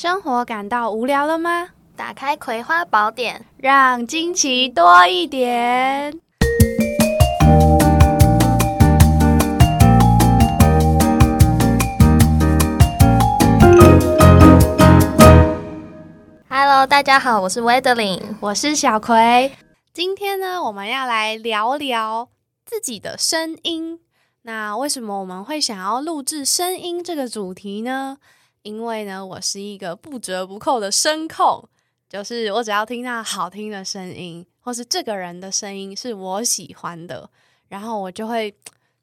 生活感到无聊了吗？打开《葵花宝典》，让惊奇多一点。Hello，大家好，我是 Wedeling，我是小葵。今天呢，我们要来聊聊自己的声音。那为什么我们会想要录制声音这个主题呢？因为呢，我是一个不折不扣的声控，就是我只要听到好听的声音，或是这个人的声音是我喜欢的，然后我就会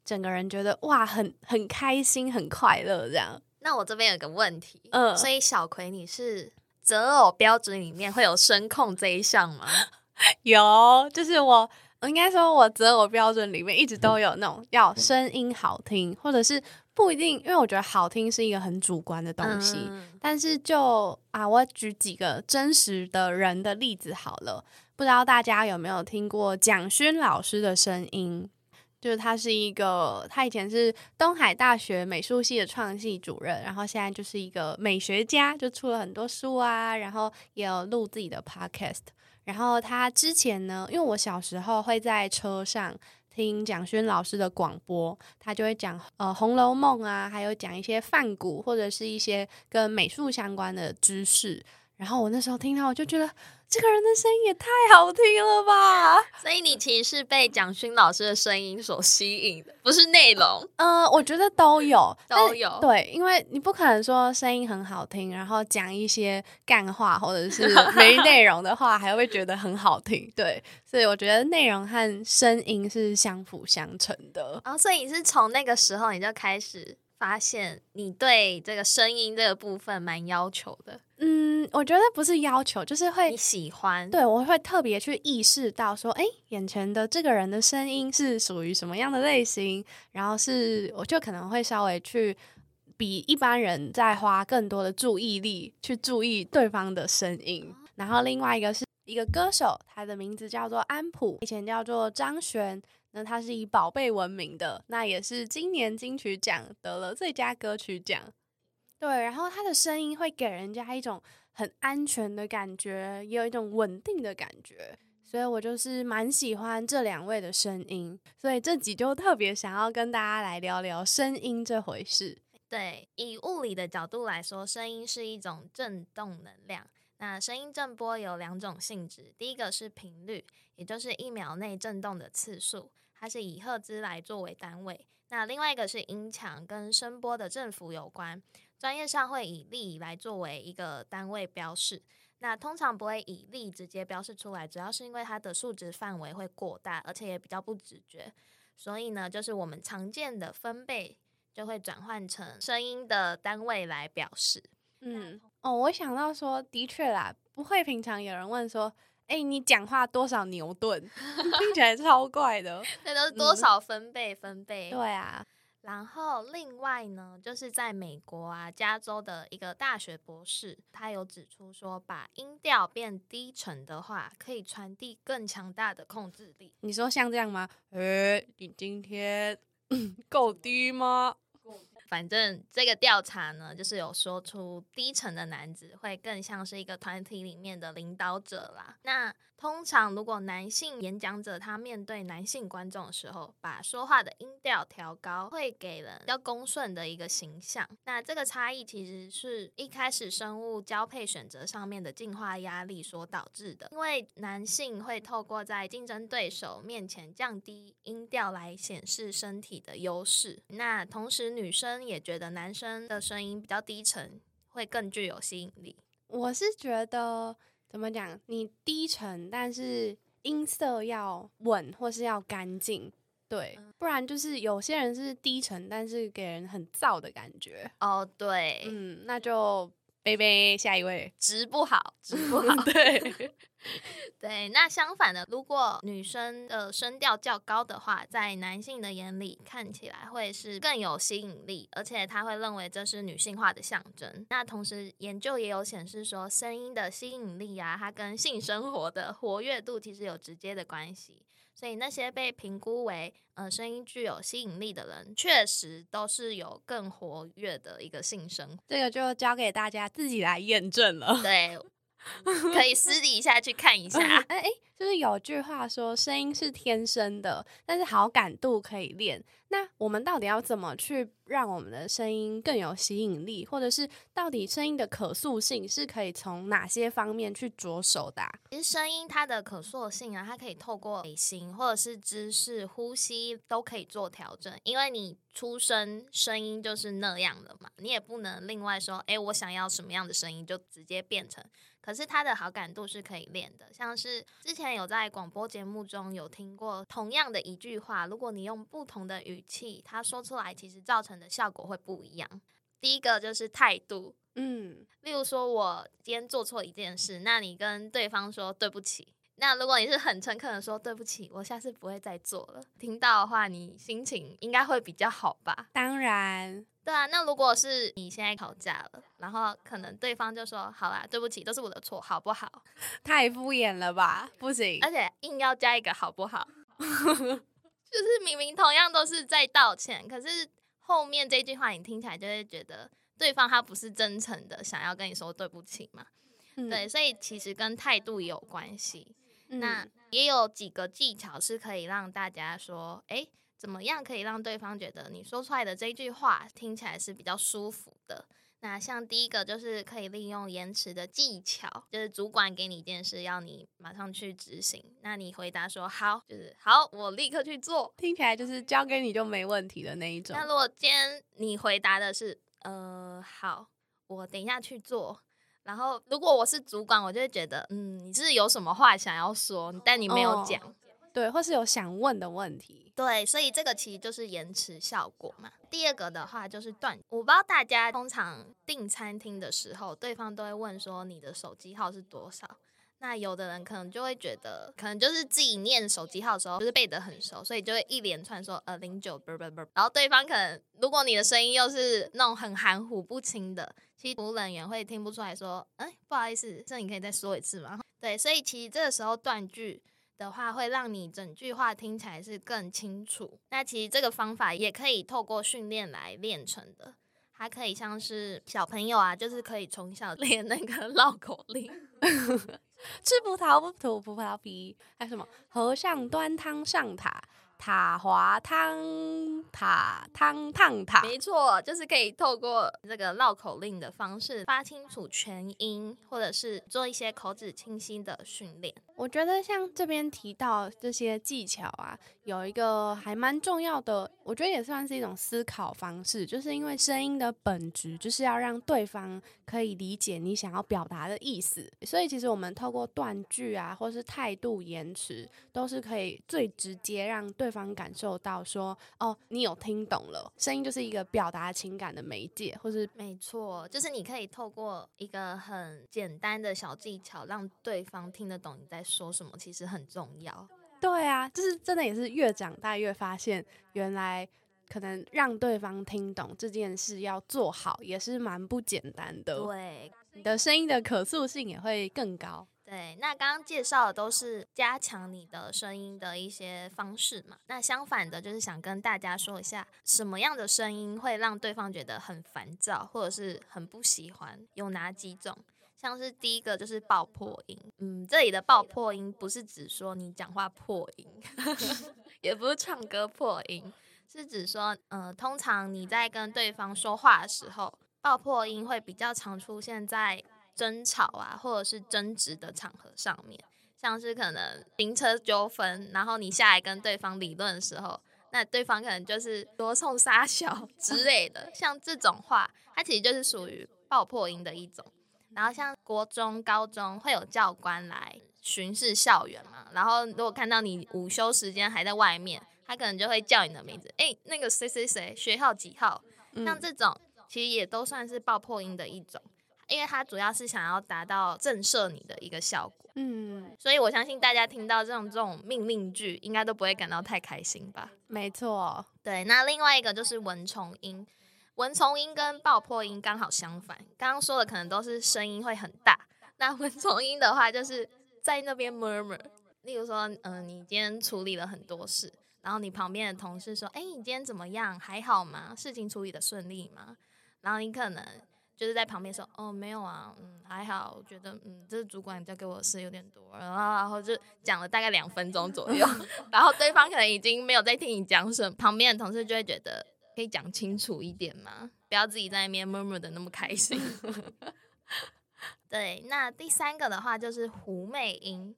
整个人觉得哇，很很开心，很快乐这样。那我这边有个问题，嗯，所以小葵，你是择偶标准里面会有声控这一项吗？有，就是我。应该说，我择偶标准里面一直都有那种要声音好听，或者是不一定，因为我觉得好听是一个很主观的东西。但是就啊，我举几个真实的人的例子好了。不知道大家有没有听过蒋勋老师的声音？就是他是一个，他以前是东海大学美术系的创系主任，然后现在就是一个美学家，就出了很多书啊，然后也有录自己的 podcast。然后他之前呢，因为我小时候会在车上听蒋勋老师的广播，他就会讲呃《红楼梦》啊，还有讲一些范古或者是一些跟美术相关的知识。然后我那时候听到，我就觉得。这个人的声音也太好听了吧！所以你其实是被蒋勋老师的声音所吸引的，不是内容。嗯，我觉得都有，都有。对，因为你不可能说声音很好听，然后讲一些干话或者是 没内容的话，还会觉得很好听。对，所以我觉得内容和声音是相辅相成的。哦，所以你是从那个时候你就开始。发现你对这个声音这个部分蛮要求的，嗯，我觉得不是要求，就是会你喜欢，对我会特别去意识到说，哎，眼前的这个人的声音是属于什么样的类型，然后是我就可能会稍微去比一般人再花更多的注意力去注意对方的声音，然后另外一个是一个歌手，他的名字叫做安普，以前叫做张悬。那它是以宝贝闻名的，那也是今年金曲奖得了最佳歌曲奖。对，然后他的声音会给人家一种很安全的感觉，也有一种稳定的感觉，所以我就是蛮喜欢这两位的声音。所以这集就特别想要跟大家来聊聊声音这回事。对，以物理的角度来说，声音是一种振动能量。那声音振波有两种性质，第一个是频率，也就是一秒内振动的次数。它是以赫兹来作为单位，那另外一个是音强跟声波的振幅有关，专业上会以力来作为一个单位标示，那通常不会以力直接标示出来，主要是因为它的数值范围会过大，而且也比较不直觉，所以呢，就是我们常见的分贝就会转换成声音的单位来表示。嗯，哦，我想到说，的确啦，不会平常有人问说。哎，你讲话多少牛顿？听起来超怪的。那都是多少分贝？分贝？对啊。然后另外呢，就是在美国啊，加州的一个大学博士，他有指出说，把音调变低沉的话，可以传递更强大的控制力。你说像这样吗？哎，你今天 够低吗？反正这个调查呢，就是有说出低层的男子会更像是一个团体里面的领导者啦。那通常如果男性演讲者他面对男性观众的时候，把说话的音调调高，会给人比较恭顺的一个形象。那这个差异其实是一开始生物交配选择上面的进化压力所导致的，因为男性会透过在竞争对手面前降低音调来显示身体的优势。那同时女生。也觉得男生的声音比较低沉，会更具有吸引力。我是觉得怎么讲，你低沉，但是音色要稳或是要干净，对，不然就是有些人是低沉，但是给人很燥的感觉。哦，对，嗯，那就。贝贝，下一位，值不好，值不好。对，对。那相反的，如果女生的声调较高的话，在男性的眼里看起来会是更有吸引力，而且他会认为这是女性化的象征。那同时，研究也有显示说，声音的吸引力啊，它跟性生活的活跃度其实有直接的关系。所以那些被评估为呃声音具有吸引力的人，确实都是有更活跃的一个性生活。这个就交给大家自己来验证了。对，可以私底下去看一下。哎哎，就是有句话说，声音是天生的，但是好感度可以练。那我们到底要怎么去让我们的声音更有吸引力，或者是到底声音的可塑性是可以从哪些方面去着手的？其实声音它的可塑性啊，它可以透过嘴型或者是姿势、呼吸都可以做调整，因为你出生声音就是那样的嘛，你也不能另外说，哎，我想要什么样的声音就直接变成。可是他的好感度是可以练的，像是之前有在广播节目中有听过同样的一句话，如果你用不同的语气，他说出来其实造成的效果会不一样。第一个就是态度，嗯，例如说我今天做错一件事，那你跟对方说对不起。那如果你是很诚恳的说对不起，我下次不会再做了，听到的话，你心情应该会比较好吧？当然。对啊，那如果是你现在吵架了，然后可能对方就说：“好啦，对不起，都是我的错，好不好？” 太敷衍了吧，不行！而且硬要加一个“好不好”，就是明明同样都是在道歉，可是后面这句话你听起来就会觉得对方他不是真诚的想要跟你说对不起嘛？对，所以其实跟态度也有关系。那也有几个技巧是可以让大家说：“哎。”怎么样可以让对方觉得你说出来的这句话听起来是比较舒服的？那像第一个就是可以利用延迟的技巧，就是主管给你一件事，要你马上去执行，那你回答说好，就是好，我立刻去做，听起来就是交给你就没问题的那一种。那如果今天你回答的是呃好，我等一下去做，然后如果我是主管，我就会觉得嗯，你是有什么话想要说，但你没有讲。对，或是有想问的问题，对，所以这个其实就是延迟效果嘛。第二个的话就是断，我不知道大家通常订餐厅的时候，对方都会问说你的手机号是多少？那有的人可能就会觉得，可能就是自己念手机号的时候就是背得很熟，所以就会一连串说呃零九不不不，然后对方可能如果你的声音又是那种很含糊不清的，其实服务人员会听不出来说，哎，不好意思，这你可以再说一次吗？对，所以其实这个时候断句。的话会让你整句话听起来是更清楚。那其实这个方法也可以透过训练来练成的，还可以像是小朋友啊，就是可以从小练那个绕口令，吃葡萄不吐葡萄皮，还有什么和尚端汤上塔。塔滑汤塔汤烫塔，没错，就是可以透过这个绕口令的方式发清楚全音，或者是做一些口齿清晰的训练。我觉得像这边提到这些技巧啊，有一个还蛮重要的，我觉得也算是一种思考方式，就是因为声音的本质就是要让对方可以理解你想要表达的意思，所以其实我们透过断句啊，或是态度延迟，都是可以最直接让对。对方感受到说哦，你有听懂了，声音就是一个表达情感的媒介，或是没错，就是你可以透过一个很简单的小技巧，让对方听得懂你在说什么，其实很重要。对啊，就是真的也是越长大越发现，原来可能让对方听懂这件事要做好，也是蛮不简单的。对，你的声音的可塑性也会更高。对，那刚刚介绍的都是加强你的声音的一些方式嘛。那相反的，就是想跟大家说一下，什么样的声音会让对方觉得很烦躁，或者是很不喜欢？有哪几种？像是第一个就是爆破音。嗯，这里的爆破音不是指说你讲话破音，也不是唱歌破音，是指说，呃，通常你在跟对方说话的时候，爆破音会比较常出现在。争吵啊，或者是争执的场合上面，像是可能停车纠纷，然后你下来跟对方理论的时候，那对方可能就是 多冲杀小 之类的，像这种话，它其实就是属于爆破音的一种。然后像国中、高中会有教官来巡视校园嘛，然后如果看到你午休时间还在外面，他可能就会叫你的名字，哎，那个谁谁谁，学号几号？像这种其实也都算是爆破音的一种。因为它主要是想要达到震慑你的一个效果，嗯，所以我相信大家听到这种这种命令句，应该都不会感到太开心吧？没错，对。那另外一个就是蚊虫音，蚊虫音跟爆破音刚好相反。刚刚说的可能都是声音会很大，那蚊虫音的话就是在那边 murmur，例如说，嗯，你今天处理了很多事，然后你旁边的同事说：“哎，你今天怎么样？还好吗？事情处理的顺利吗？”然后你可能就是在旁边说：“哦，没有啊，嗯，还好。我觉得，嗯，这主管交给我的事有点多。”然后，然后就讲了大概两分钟左右，然后对方可能已经没有在听你讲什么，旁边的同事就会觉得可以讲清楚一点吗？不要自己在那边 murmur 的那么开心。对，那第三个的话就是狐媚音。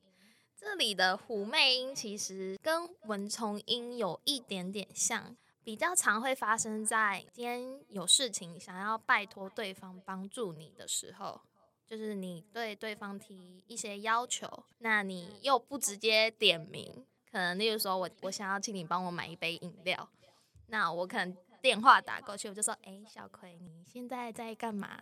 这里的狐媚音其实跟蚊虫音有一点点像，比较常会发生在今天有事情想要拜托对方帮助你的时候，就是你对对方提一些要求，那你又不直接点名，可能例如说我我想要请你帮我买一杯饮料，那我可能电话打过去，我就说，哎，小葵，你现在在干嘛？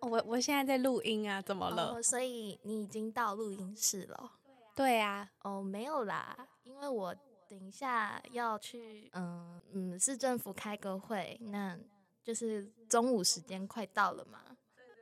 我我现在在录音啊，怎么了？所以你已经到录音室了。对啊，哦，没有啦，因为我等一下要去，嗯嗯，市政府开个会，那就是中午时间快到了嘛。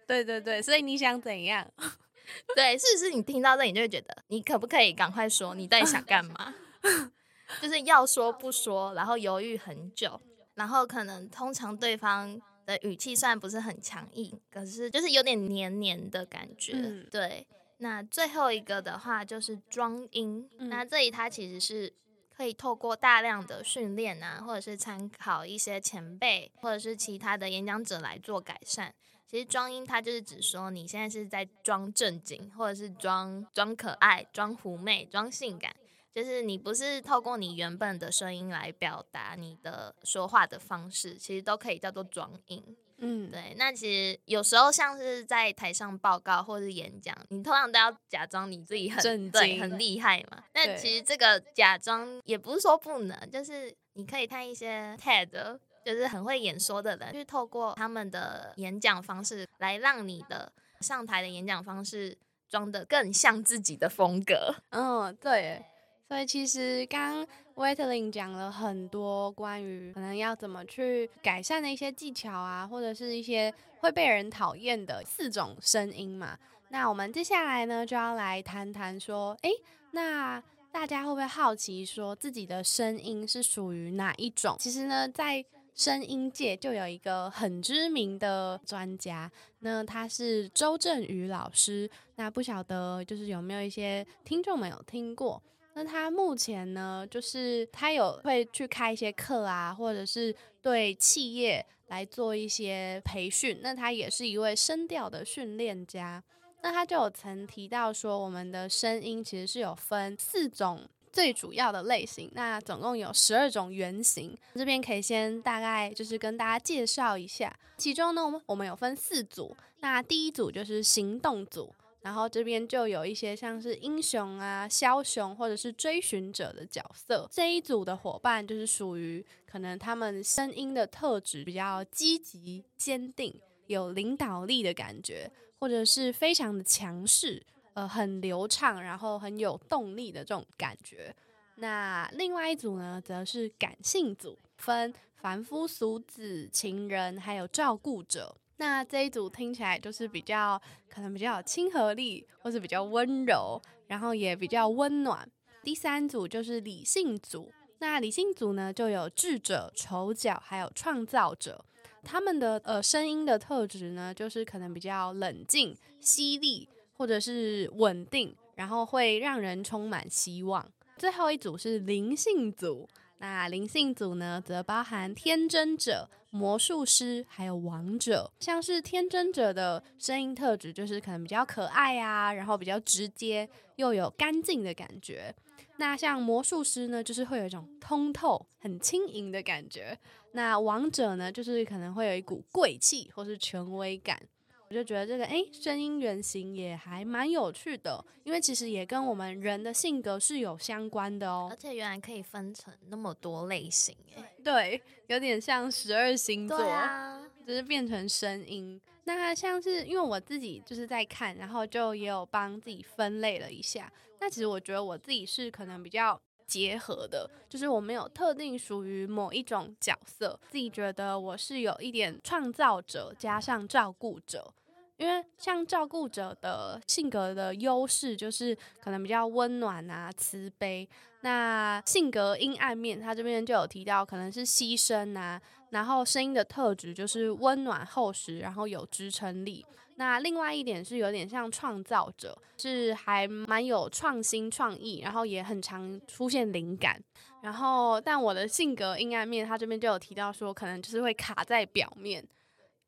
对对对，所以你想怎样？对，是不是你听到这，你就会觉得，你可不可以赶快说，你到底想干嘛？就是要说不说，然后犹豫很久，然后可能通常对方的语气虽然不是很强硬，可是就是有点黏黏的感觉，对。那最后一个的话就是装音，那这里它其实是可以透过大量的训练啊，或者是参考一些前辈或者是其他的演讲者来做改善。其实装音它就是指说你现在是在装正经，或者是装装可爱、装狐媚、装性感，就是你不是透过你原本的声音来表达你的说话的方式，其实都可以叫做装音。嗯，对，那其实有时候像是在台上报告或是演讲，你通常都要假装你自己很对很厉害嘛。那其实这个假装也不是说不能，就是你可以看一些 TED，就是很会演说的人，去透过他们的演讲方式来让你的上台的演讲方式装的更像自己的风格。嗯，对。所以其实刚 Waitlin 讲了很多关于可能要怎么去改善的一些技巧啊，或者是一些会被人讨厌的四种声音嘛。那我们接下来呢就要来谈谈说，诶，那大家会不会好奇说自己的声音是属于哪一种？其实呢，在声音界就有一个很知名的专家，那他是周振宇老师。那不晓得就是有没有一些听众们有听过？那他目前呢，就是他有会去开一些课啊，或者是对企业来做一些培训。那他也是一位声调的训练家。那他就有曾提到说，我们的声音其实是有分四种最主要的类型，那总共有十二种原型。这边可以先大概就是跟大家介绍一下，其中呢，我们我们有分四组。那第一组就是行动组。然后这边就有一些像是英雄啊、枭雄或者是追寻者的角色。这一组的伙伴就是属于可能他们声音的特质比较积极、坚定、有领导力的感觉，或者是非常的强势，呃，很流畅，然后很有动力的这种感觉。那另外一组呢，则是感性组，分凡夫俗子、情人，还有照顾者。那这一组听起来就是比较可能比较有亲和力，或是比较温柔，然后也比较温暖。第三组就是理性组，那理性组呢就有智者、丑角还有创造者，他们的呃声音的特质呢就是可能比较冷静、犀利，或者是稳定，然后会让人充满希望。最后一组是灵性组。那灵性组呢，则包含天真者、魔术师，还有王者。像是天真者的声音特质，就是可能比较可爱啊，然后比较直接，又有干净的感觉。那像魔术师呢，就是会有一种通透、很轻盈的感觉。那王者呢，就是可能会有一股贵气或是权威感。我就觉得这个哎，声音原型也还蛮有趣的，因为其实也跟我们人的性格是有相关的哦。而且原来可以分成那么多类型哎，对，有点像十二星座，啊，就是变成声音。那像是因为我自己就是在看，然后就也有帮自己分类了一下。那其实我觉得我自己是可能比较。结合的，就是我没有特定属于某一种角色，自己觉得我是有一点创造者加上照顾者。因为像照顾者的性格的优势就是可能比较温暖啊、慈悲。那性格阴暗面，他这边就有提到可能是牺牲啊，然后声音的特质就是温暖厚实，然后有支撑力。那另外一点是有点像创造者，是还蛮有创新创意，然后也很常出现灵感。然后，但我的性格阴暗面，他这边就有提到说，可能就是会卡在表面。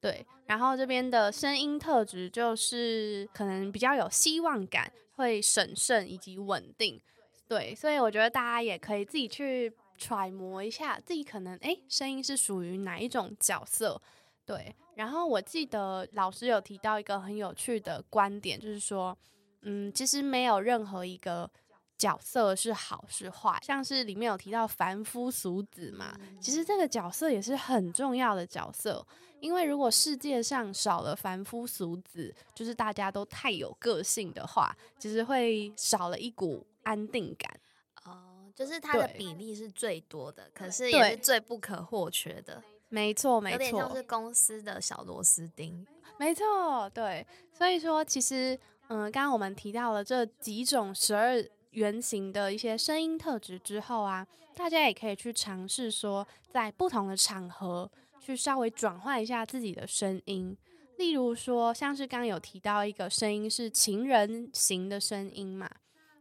对，然后这边的声音特质就是可能比较有希望感，会审慎以及稳定。对，所以我觉得大家也可以自己去揣摩一下，自己可能诶声音是属于哪一种角色。对，然后我记得老师有提到一个很有趣的观点，就是说，嗯，其实没有任何一个角色是好是坏，像是里面有提到凡夫俗子嘛，其实这个角色也是很重要的角色，因为如果世界上少了凡夫俗子，就是大家都太有个性的话，其实会少了一股安定感。哦，就是它的比例是最多的，可是也是最不可或缺的。没错，没错，有点像是公司的小螺丝钉。没错，对，所以说其实，嗯，刚刚我们提到了这几种十二原型的一些声音特质之后啊，大家也可以去尝试说，在不同的场合去稍微转换一下自己的声音。例如说，像是刚刚有提到一个声音是情人型的声音嘛，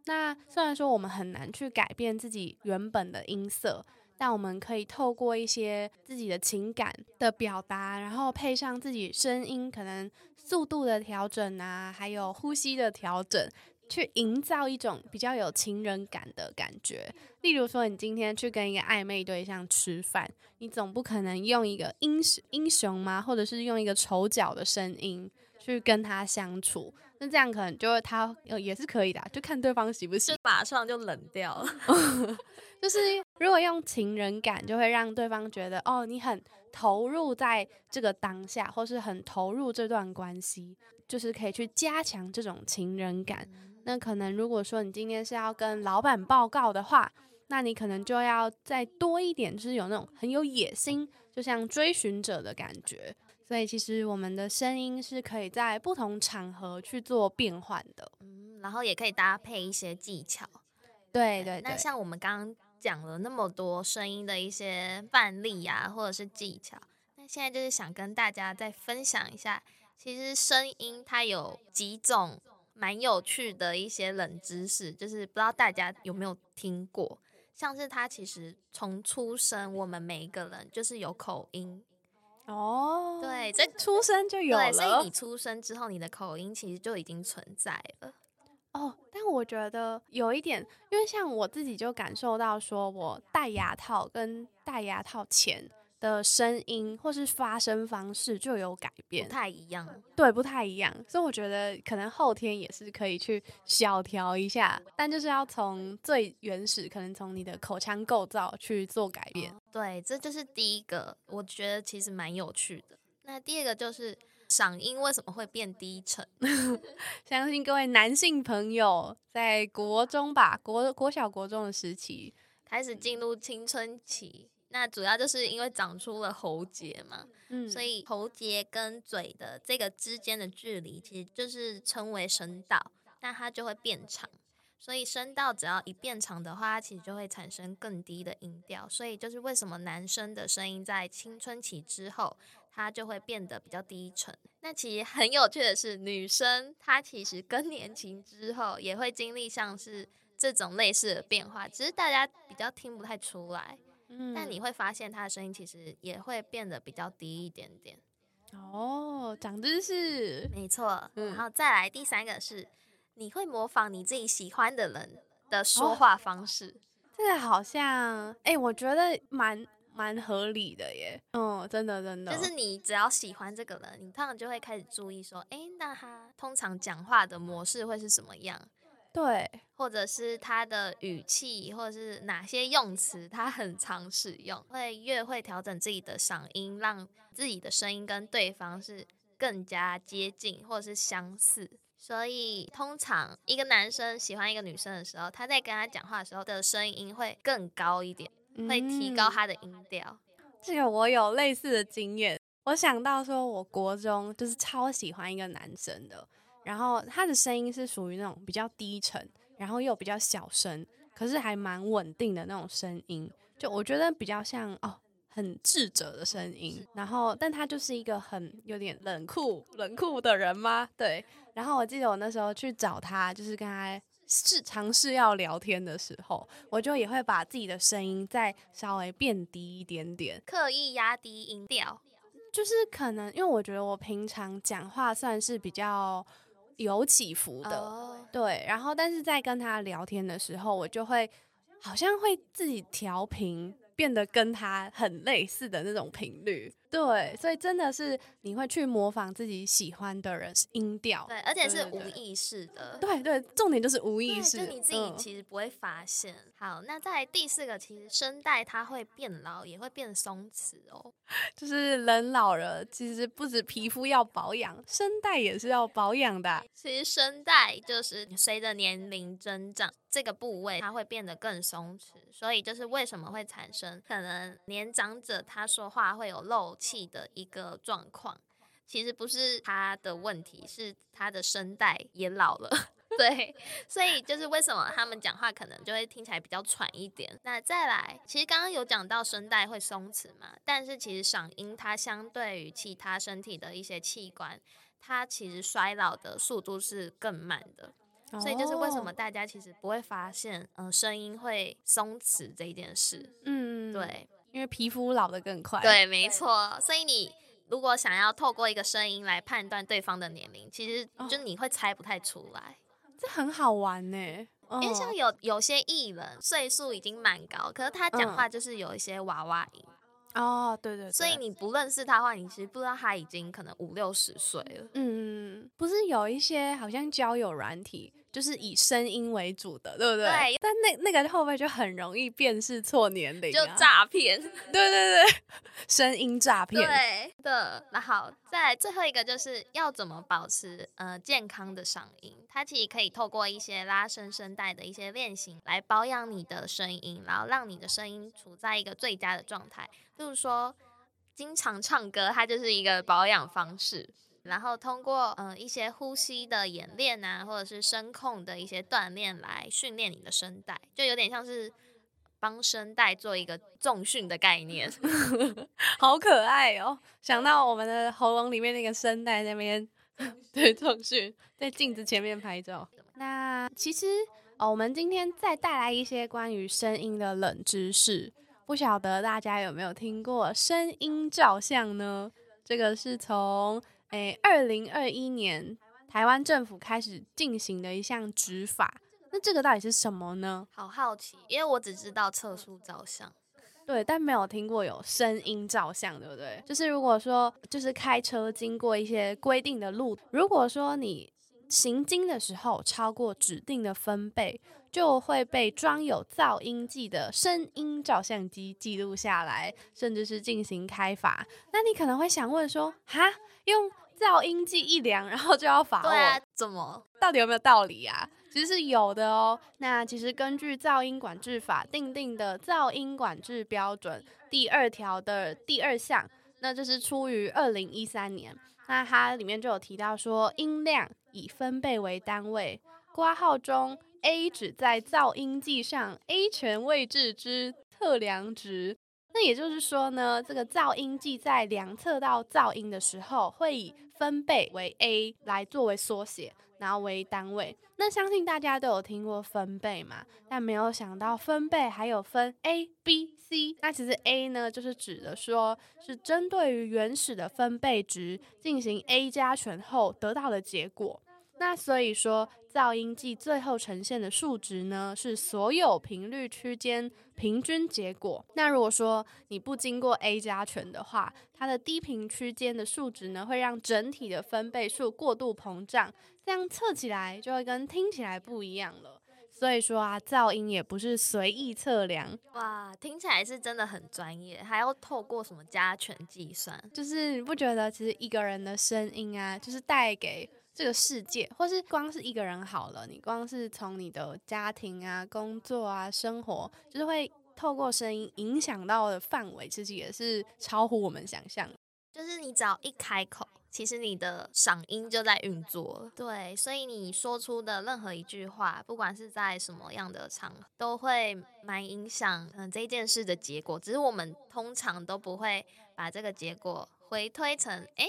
那虽然说我们很难去改变自己原本的音色。但我们可以透过一些自己的情感的表达，然后配上自己声音可能速度的调整啊，还有呼吸的调整，去营造一种比较有情人感的感觉。例如说，你今天去跟一个暧昧对象吃饭，你总不可能用一个英雄英雄吗？或者是用一个丑角的声音去跟他相处？那这样可能就会他也是可以的，就看对方喜不喜，马上就冷掉了。就是如果用情人感，就会让对方觉得哦，你很投入在这个当下，或是很投入这段关系，就是可以去加强这种情人感。那可能如果说你今天是要跟老板报告的话，那你可能就要再多一点，就是有那种很有野心，就像追寻者的感觉。所以其实我们的声音是可以在不同场合去做变换的，嗯，然后也可以搭配一些技巧。对对，那像我们刚刚讲了那么多声音的一些范例呀，或者是技巧，那现在就是想跟大家再分享一下，其实声音它有几种蛮有趣的一些冷知识，就是不知道大家有没有听过，像是它其实从出生，我们每一个人就是有口音。哦，对，这出生就有了，所以你出生之后，你的口音其实就已经存在了。哦，但我觉得有一点，因为像我自己就感受到，说我戴牙套跟戴牙套前。的声音或是发声方式就有改变，不太一样，对，不太一样。所以我觉得可能后天也是可以去小调一下，但就是要从最原始，可能从你的口腔构造去做改变。对，这就是第一个，我觉得其实蛮有趣的。那第二个就是嗓音为什么会变低沉？相信各位男性朋友在国中吧，国国小国中的时期开始进入青春期。那主要就是因为长出了喉结嘛，嗯，所以喉结跟嘴的这个之间的距离，其实就是称为声道，那它就会变长。所以声道只要一变长的话，它其实就会产生更低的音调。所以就是为什么男生的声音在青春期之后，它就会变得比较低沉。那其实很有趣的是，女生她其实更年期之后也会经历像是这种类似的变化，只是大家比较听不太出来。但你会发现他的声音其实也会变得比较低一点点。哦，长知识，没错。然后再来第三个是，你会模仿你自己喜欢的人的说话方式。这个好像，哎，我觉得蛮蛮合理的耶。嗯，真的真的。就是你只要喜欢这个人，你通常就会开始注意说，哎，那他通常讲话的模式会是什么样？对，或者是他的语气，或者是哪些用词，他很常使用，会越会调整自己的嗓音，让自己的声音跟对方是更加接近或者是相似。所以，通常一个男生喜欢一个女生的时候，他在跟他讲话的时候的声音会更高一点，会提高他的音调。这个我有类似的经验。我想到说，我国中就是超喜欢一个男生的，然后他的声音是属于那种比较低沉，然后又比较小声，可是还蛮稳定的那种声音，就我觉得比较像哦。很智者的声音，然后，但他就是一个很有点冷酷、冷酷的人吗？对。然后我记得我那时候去找他，就是跟他试尝试要聊天的时候，我就也会把自己的声音再稍微变低一点点，刻意压低音调。就是可能因为我觉得我平常讲话算是比较有起伏的，对。然后，但是在跟他聊天的时候，我就会好像会自己调频。变得跟他很类似的那种频率，对，所以真的是你会去模仿自己喜欢的人音调，对，而且是无意识的，对对，重点就是无意识，就你自己其实不会发现。好，那在第四个，其实声带它会变老，也会变松弛哦，就是人老了，其实不止皮肤要保养，声带也是要保养的。其实声带就是随着年龄增长。这个部位它会变得更松弛，所以就是为什么会产生可能年长者他说话会有漏气的一个状况，其实不是他的问题，是他的声带也老了。对，所以就是为什么他们讲话可能就会听起来比较喘一点。那再来，其实刚刚有讲到声带会松弛嘛，但是其实嗓音它相对于其他身体的一些器官，它其实衰老的速度是更慢的。所以就是为什么大家其实不会发现，嗯，声音会松弛这一件事。嗯，对，因为皮肤老得更快。对，没错。所以你如果想要透过一个声音来判断对方的年龄，其实就你会猜不太出来。这很好玩呢，因为像有有些艺人岁数已经蛮高，可是他讲话就是有一些娃娃音。哦，对对，所以你不认识他的话，你其实不知道他已经可能五六十岁了。嗯，不是有一些好像交友软体。就是以声音为主的，对不对？对。但那那个会不会就很容易辨识错年龄，就诈骗。对对对，声音诈骗。对的。那好，再最后一个就是要怎么保持呃健康的嗓音？它其实可以透过一些拉伸声带的一些练习来保养你的声音，然后让你的声音处在一个最佳的状态。就是说，经常唱歌，它就是一个保养方式。然后通过嗯一些呼吸的演练啊，或者是声控的一些锻炼来训练你的声带，就有点像是帮声带做一个重训的概念，好可爱哦！想到我们的喉咙里面那个声带那边，对重训，在镜子前面拍照。那其实哦，我们今天再带来一些关于声音的冷知识，不晓得大家有没有听过声音照相呢？这个是从。诶，二零二一年台湾政府开始进行的一项执法，那这个到底是什么呢？好好奇，因为我只知道测速照相，对，但没有听过有声音照相，对不对？就是如果说，就是开车经过一些规定的路，如果说你行经的时候超过指定的分贝，就会被装有噪音计的声音照相机记录下来，甚至是进行开罚。那你可能会想问说，哈？用噪音计一量，然后就要罚我？对啊，怎么？到底有没有道理啊？其实是有的哦。那其实根据噪音管制法定定的噪音管制标准第二条的第二项，那这是出于二零一三年。那它里面就有提到说，音量以分贝为单位，挂号中 A 指在噪音计上 A 权位置之测量值。那也就是说呢，这个噪音计在量测到噪音的时候，会以分贝为 A 来作为缩写，然后为单位。那相信大家都有听过分贝嘛？但没有想到分贝还有分 A、B、C。那其实 A 呢，就是指的说是针对于原始的分贝值进行 A 加权后得到的结果。那所以说，噪音计最后呈现的数值呢，是所有频率区间平均结果。那如果说你不经过 A 加权的话，它的低频区间的数值呢，会让整体的分贝数过度膨胀，这样测起来就会跟听起来不一样了。所以说啊，噪音也不是随意测量。哇，听起来是真的很专业，还要透过什么加权计算？就是你不觉得其实一个人的声音啊，就是带给这个世界，或是光是一个人好了，你光是从你的家庭啊、工作啊、生活，就是会透过声音影响到的范围，其实也是超乎我们想象。就是你只要一开口，其实你的嗓音就在运作。对，所以你说出的任何一句话，不管是在什么样的场合，都会蛮影响嗯这件事的结果。只是我们通常都不会把这个结果回推成，哎，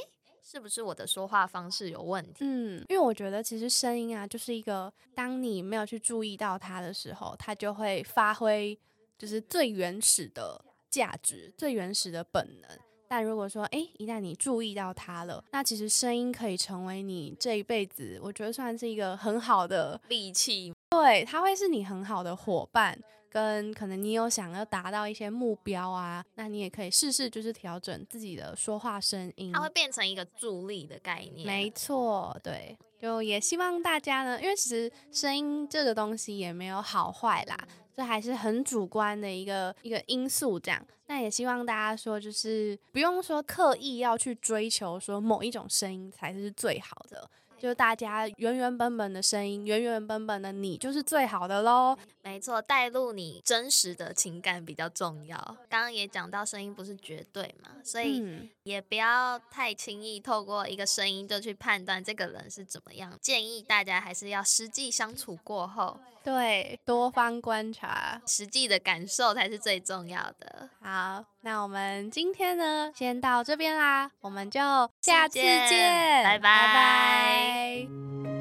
是不是我的说话方式有问题？嗯，因为我觉得其实声音啊，就是一个当你没有去注意到它的时候，它就会发挥就是最原始的价值、最原始的本能。但如果说，哎，一旦你注意到它了，那其实声音可以成为你这一辈子，我觉得算是一个很好的利器。对，它会是你很好的伙伴，跟可能你有想要达到一些目标啊，那你也可以试试，就是调整自己的说话声音，它会变成一个助力的概念。没错，对，就也希望大家呢，因为其实声音这个东西也没有好坏啦。这还是很主观的一个一个因素，这样。那也希望大家说，就是不用说刻意要去追求说某一种声音才是最好的。就大家原原本本的声音，原原本本的你就是最好的喽。没错，带入你真实的情感比较重要。刚刚也讲到，声音不是绝对嘛，所以也不要太轻易透过一个声音就去判断这个人是怎么样。建议大家还是要实际相处过后，对，多方观察，实际的感受才是最重要的。好，那我们今天呢，先到这边啦，我们就下次见，拜拜。